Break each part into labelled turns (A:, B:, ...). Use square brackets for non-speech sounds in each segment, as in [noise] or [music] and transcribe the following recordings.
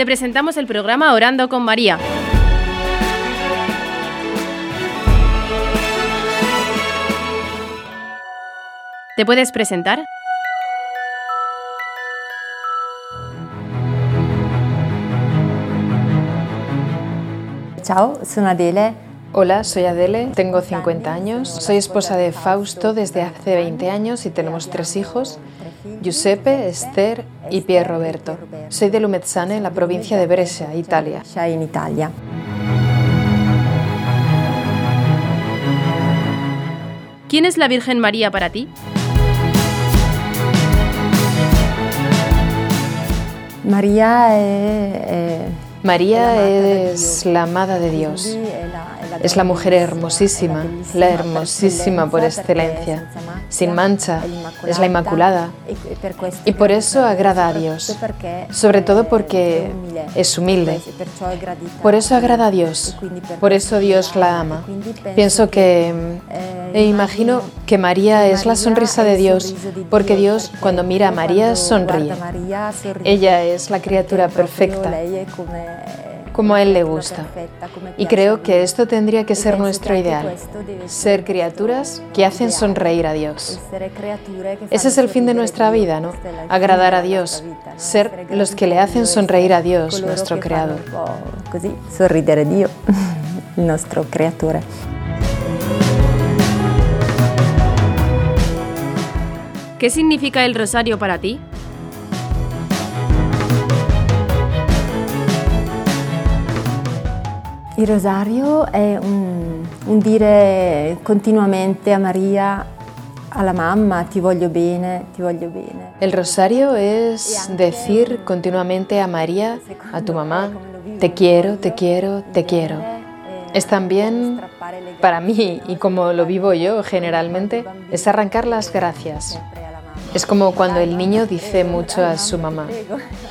A: te presentamos el programa Orando con María. ¿Te puedes presentar?
B: Ciao, sono Adele.
C: Hola, soy Adele, tengo 50 años, soy esposa de Fausto desde hace 20 años y tenemos tres hijos, Giuseppe, Esther y Pier Roberto. Soy de Lumezzane, en la provincia de Brescia, Italia.
B: En Italia.
A: ¿Quién es la Virgen María para ti?
B: María es...
C: María es la amada de Dios. Es la mujer hermosísima, la hermosísima por excelencia, sin mancha, es la Inmaculada. Y por eso agrada a Dios, sobre todo porque es humilde. Por eso agrada a Dios, por eso Dios la ama. Pienso que, e imagino que María es la sonrisa de Dios, porque Dios cuando mira a María sonríe. Ella es la criatura perfecta como a Él le gusta. Y creo que esto tendría que ser nuestro ideal, ser criaturas que hacen sonreír a Dios. Ese es el fin de nuestra vida, ¿no? Agradar a Dios, ser los que le hacen sonreír a Dios, nuestro Creador.
B: Sorridere Dio, [laughs] nuestro Creador.
A: ¿Qué significa el rosario para ti?
B: Il rosario è un, un dire continuamente a María, a la mamma, ti voglio bene, ti voglio bene.
C: El rosario es decir continuamente a María, a tu mamá, te quiero, te quiero, te quiero. Es también, para mí y como lo vivo yo generalmente, es arrancar las gracias. Es como cuando el niño dice mucho a su mamá,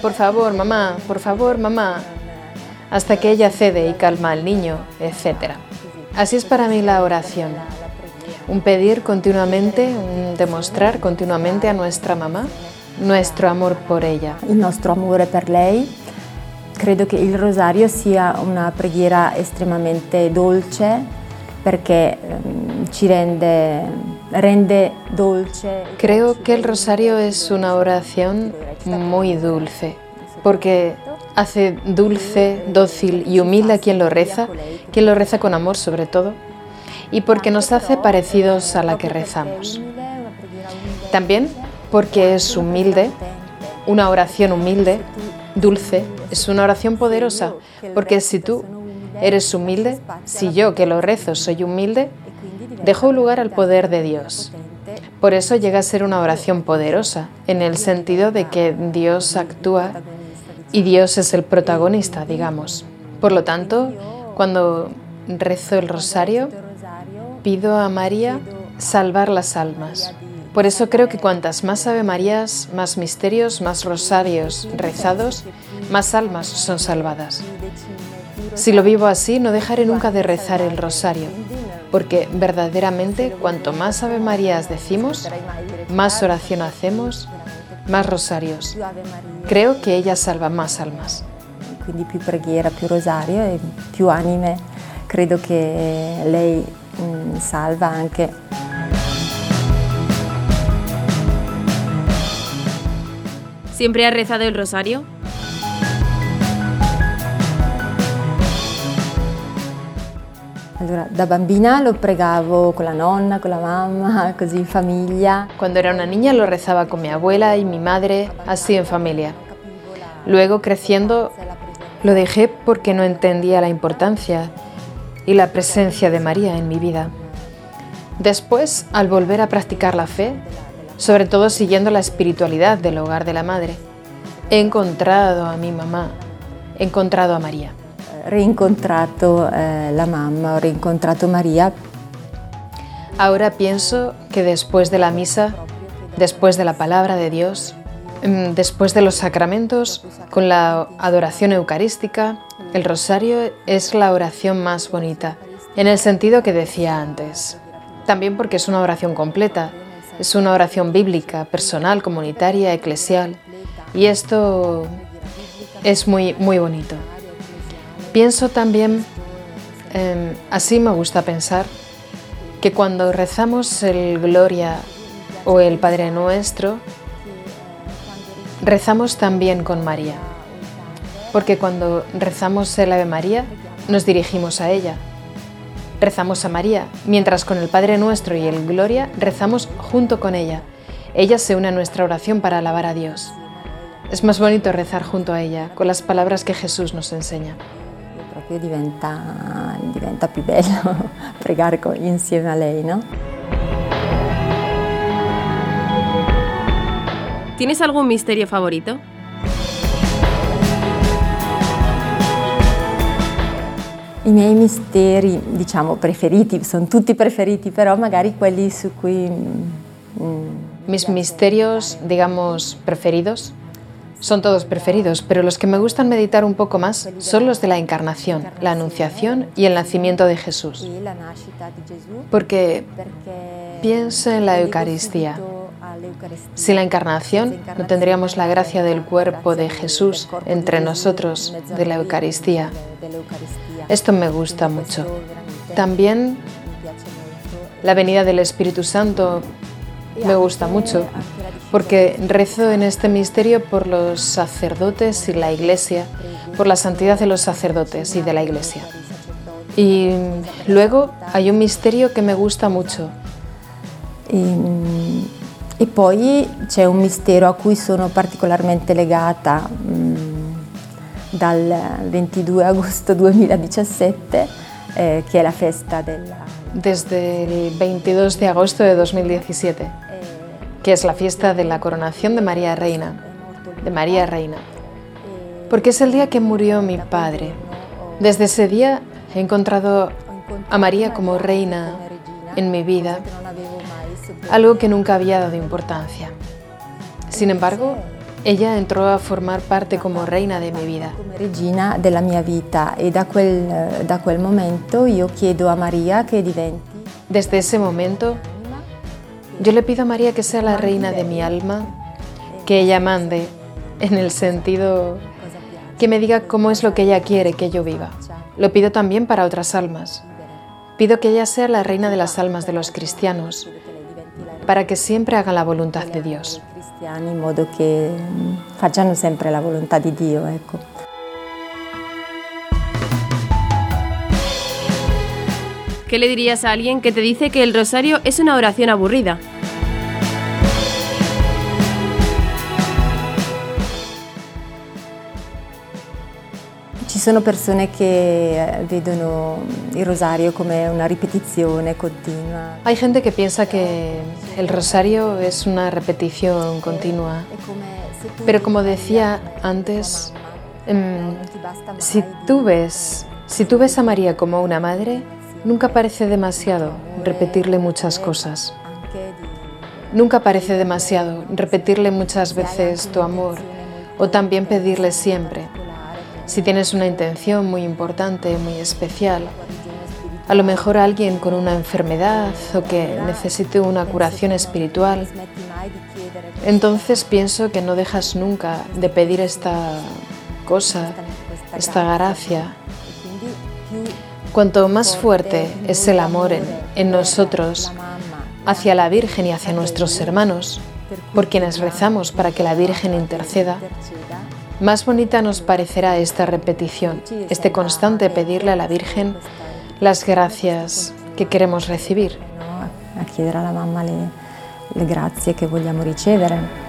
C: por favor mamá, por favor mamá, hasta que ella cede y calma al niño, etc. Así es para mí la oración. Un pedir continuamente, un demostrar continuamente a nuestra mamá nuestro amor por ella.
B: Il nostro amore per lei. Credo che il rosario sia una preghiera estremamente dolce perché ehm, ci rende, rende dolce.
C: Creo que el rosario es una oración muy dulce porque hace dulce, dócil y humilde a quien lo reza, quien lo reza con amor sobre todo, y porque nos hace parecidos a la que rezamos. También porque es humilde, una oración humilde, dulce, es una oración poderosa, porque si tú eres humilde, si yo que lo rezo soy humilde, dejo lugar al poder de Dios. Por eso llega a ser una oración poderosa, en el sentido de que Dios actúa y Dios es el protagonista, digamos. Por lo tanto, cuando rezo el rosario, pido a María salvar las almas. Por eso creo que cuantas más Ave Marías, más misterios, más rosarios rezados, más almas son salvadas. Si lo vivo así, no dejaré nunca de rezar el rosario, porque verdaderamente cuanto más Ave Marías decimos, más oración hacemos, más rosarios. Creo que ella salva más almas.
B: Quindi più preghiera, più rosario e più anime. Credo che lei mm, salva anche.
A: ¿Siempre has rezado el rosario?
B: Allora, da bambina lo pregavo con la nonna, con la mamma, [laughs] così in famiglia.
C: Cuando era una niña lo rezaba con mi abuela y mi madre, así en familia. Luego, creciendo, lo dejé porque no entendía la importancia y la presencia de María en mi vida. Después, al volver a practicar la fe, sobre todo siguiendo la espiritualidad del hogar de la madre, he encontrado a mi mamá, he encontrado a María.
B: Reincontrato eh, la mamma, ho reincontrato María.
C: Ahora pienso que después de la misa, después de la palabra de Dios, mm, después de los sacramentos, con la adoración eucarística, el rosario es la oración más bonita, en el sentido que decía antes. También porque es una oración completa, es una oración bíblica, personal, comunitaria, eclesial. Y esto es muy, muy bonito. Pienso también, em, así me gusta pensar, que cuando rezamos el Gloria o el Padre Nuestro, rezamos también con María. Porque cuando rezamos el Ave María, nos dirigimos a ella. Rezamos a María, mientras con el Padre Nuestro y el Gloria rezamos junto con ella. Ella se une a nuestra oración para alabar a Dios. Es más bonito rezar junto a ella, con las palabras que Jesús nos enseña.
B: Proprio diventa, diventa più bello [laughs] pregare insieme a lei, ¿no?
A: ¿Tienes algún misterio favorito?
B: I miei misteri, diciamo, preferiti, sono tutti preferiti, però magari quelli su cui...
C: Mm, Mis misterios, digamos, preferidos, son todos preferidos, pero los que me gustan meditar un poco más son los de la encarnación, la anunciación y el nacimiento de Jesús. Porque pienso en la Eucaristía. Sin la encarnación no tendríamos la gracia del cuerpo de Jesús entre nosotros, de la Eucaristía. Esto me gusta mucho. También la venida del Espíritu Santo me gusta mucho, porque rezo en este misterio por los sacerdotes y la Iglesia, por la santidad de los sacerdotes y de la Iglesia. Y luego hay un misterio que me gusta mucho.
B: E, e poi c'è un mistero a cui sono particolarmente legata. Mm, dal 22 agosto 2017, eh, que es la fiesta la...
C: Desde el 22 de agosto de 2017, que es la fiesta de la coronación de María Reina, de María Reina, porque es el día que murió mi padre. Desde ese día he encontrado a María como reina en mi vida, algo que nunca había dado importancia. Sin embargo, ella entró a formar parte como reina de mi vida.
B: Regina della mia vita e da quel, da quel momento io chiedo a María que diventi.
C: Desde ese momento yo le pido a María que sea la reina de mi alma, que ella mande en el sentido que me diga cómo es lo que ella quiere que yo viva. Lo pido también para otras almas. Pido que ella sea la reina de las almas de los cristianos, para que siempre haga la voluntad de Dios.
B: in modo facciano sempre la volontà di Dio.
A: ¿Qué le dirías a alguien que te dice que el rosario es una oración aburrida?
B: Ci sono persone che eh, vedono il rosario come una ripetizione continua.
C: Hay gente que piensa que el rosario es una repetición continua. Pero como decía antes, em, si tú ves, si tú ves a María como una madre, nunca parece demasiado repetirle muchas cosas. Nunca parece demasiado repetirle muchas veces tu amor o también pedirle siempre si tienes una intención muy importante, muy especial, a lo mejor alguien con una enfermedad o que necesite una curación espiritual, entonces pienso que no dejas nunca de pedir esta cosa, esta gracia. Cuanto más fuerte es el amor en, nosotros hacia la Virgen y hacia nuestros hermanos, por quienes rezamos para que la Virgen interceda, más bonita nos parecerá esta repetición, este constante pedirle a la Virgen las gracias que queremos recibir.
B: A.